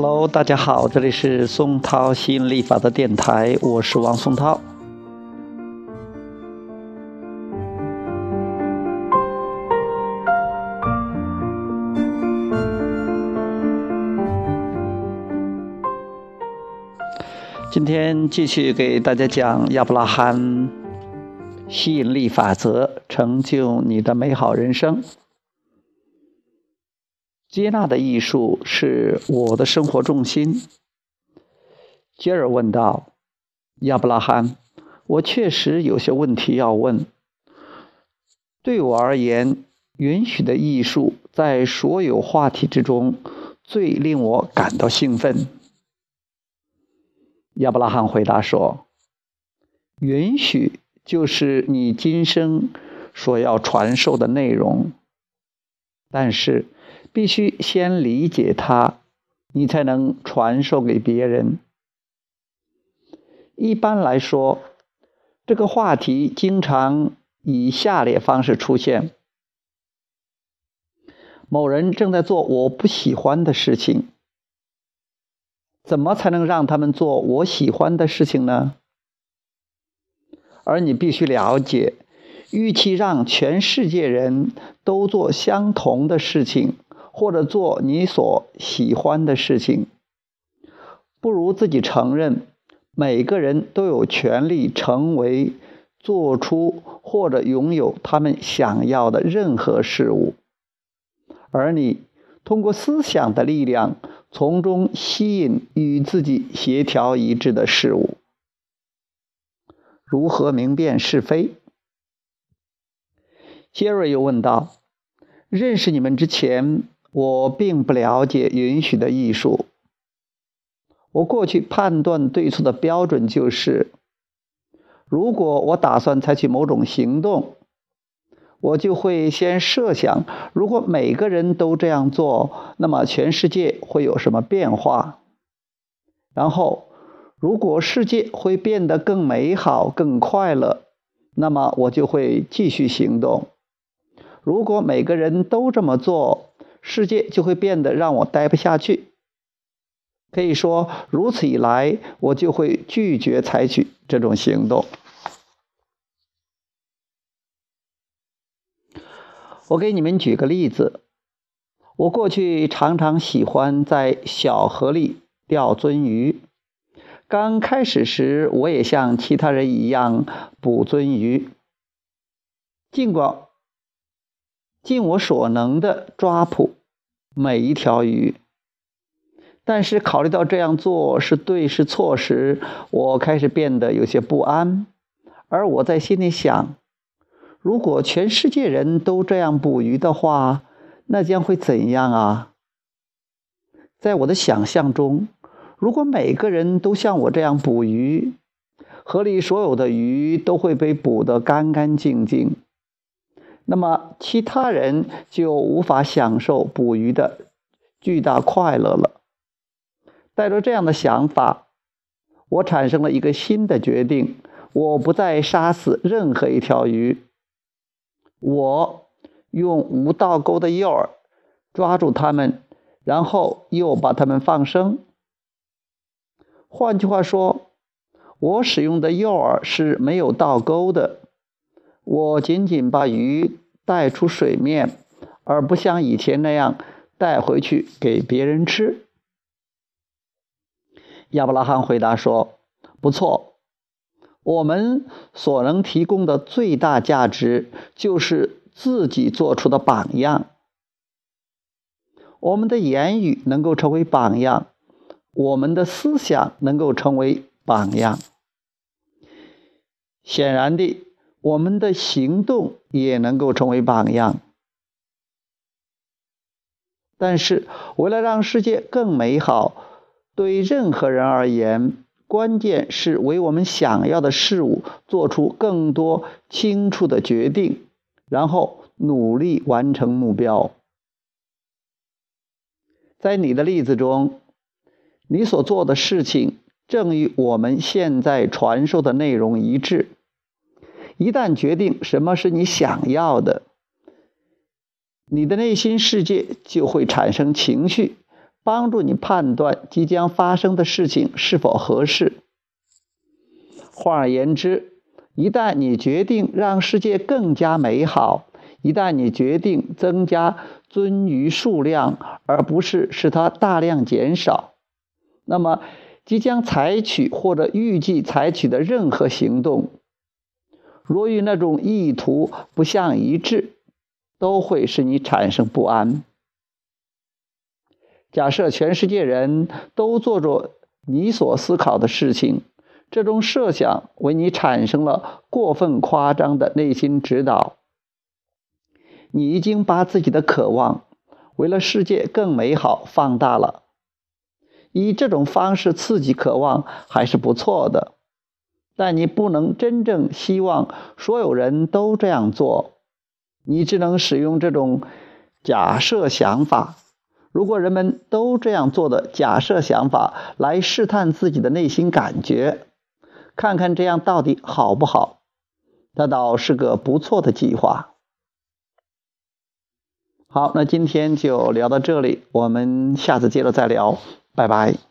Hello，大家好，这里是松涛吸引力法则电台，我是王松涛。今天继续给大家讲亚伯拉罕吸引力法则，成就你的美好人生。接纳的艺术是我的生活重心。杰尔问道：“亚伯拉罕，我确实有些问题要问。对我而言，允许的艺术在所有话题之中最令我感到兴奋。”亚伯拉罕回答说：“允许就是你今生所要传授的内容，但是。”必须先理解它，你才能传授给别人。一般来说，这个话题经常以下列方式出现：某人正在做我不喜欢的事情，怎么才能让他们做我喜欢的事情呢？而你必须了解，与其让全世界人都做相同的事情。或者做你所喜欢的事情，不如自己承认，每个人都有权利成为、做出或者拥有他们想要的任何事物，而你通过思想的力量，从中吸引与自己协调一致的事物。如何明辨是非？杰瑞又问道：“认识你们之前。”我并不了解允许的艺术。我过去判断对错的标准就是：如果我打算采取某种行动，我就会先设想，如果每个人都这样做，那么全世界会有什么变化？然后，如果世界会变得更美好、更快乐，那么我就会继续行动。如果每个人都这么做，世界就会变得让我待不下去。可以说，如此一来，我就会拒绝采取这种行动。我给你们举个例子：我过去常常喜欢在小河里钓鳟鱼。刚开始时，我也像其他人一样捕鳟鱼，尽管。尽我所能的抓捕每一条鱼，但是考虑到这样做是对是错时，我开始变得有些不安。而我在心里想：如果全世界人都这样捕鱼的话，那将会怎样啊？在我的想象中，如果每个人都像我这样捕鱼，河里所有的鱼都会被捕得干干净净。那么，其他人就无法享受捕鱼的巨大快乐了。带着这样的想法，我产生了一个新的决定：我不再杀死任何一条鱼。我用无倒钩的诱饵抓住它们，然后又把它们放生。换句话说，我使用的诱饵是没有倒钩的。我仅仅把鱼带出水面，而不像以前那样带回去给别人吃。亚伯拉罕回答说：“不错，我们所能提供的最大价值就是自己做出的榜样。我们的言语能够成为榜样，我们的思想能够成为榜样。显然的。”我们的行动也能够成为榜样，但是为了让世界更美好，对任何人而言，关键是为我们想要的事物做出更多清楚的决定，然后努力完成目标。在你的例子中，你所做的事情正与我们现在传授的内容一致。一旦决定什么是你想要的，你的内心世界就会产生情绪，帮助你判断即将发生的事情是否合适。换而言之，一旦你决定让世界更加美好，一旦你决定增加鳟鱼数量，而不是使它大量减少，那么即将采取或者预计采取的任何行动，若与那种意图不相一致，都会使你产生不安。假设全世界人都做着你所思考的事情。这种设想为你产生了过分夸张的内心指导，你已经把自己的渴望为了世界更美好放大了。以这种方式刺激渴望还是不错的，但你不能真正希望所有人都这样做。你只能使用这种假设想法，如果人们都这样做的假设想法来试探自己的内心感觉。看看这样到底好不好？那倒是个不错的计划。好，那今天就聊到这里，我们下次接着再聊，拜拜。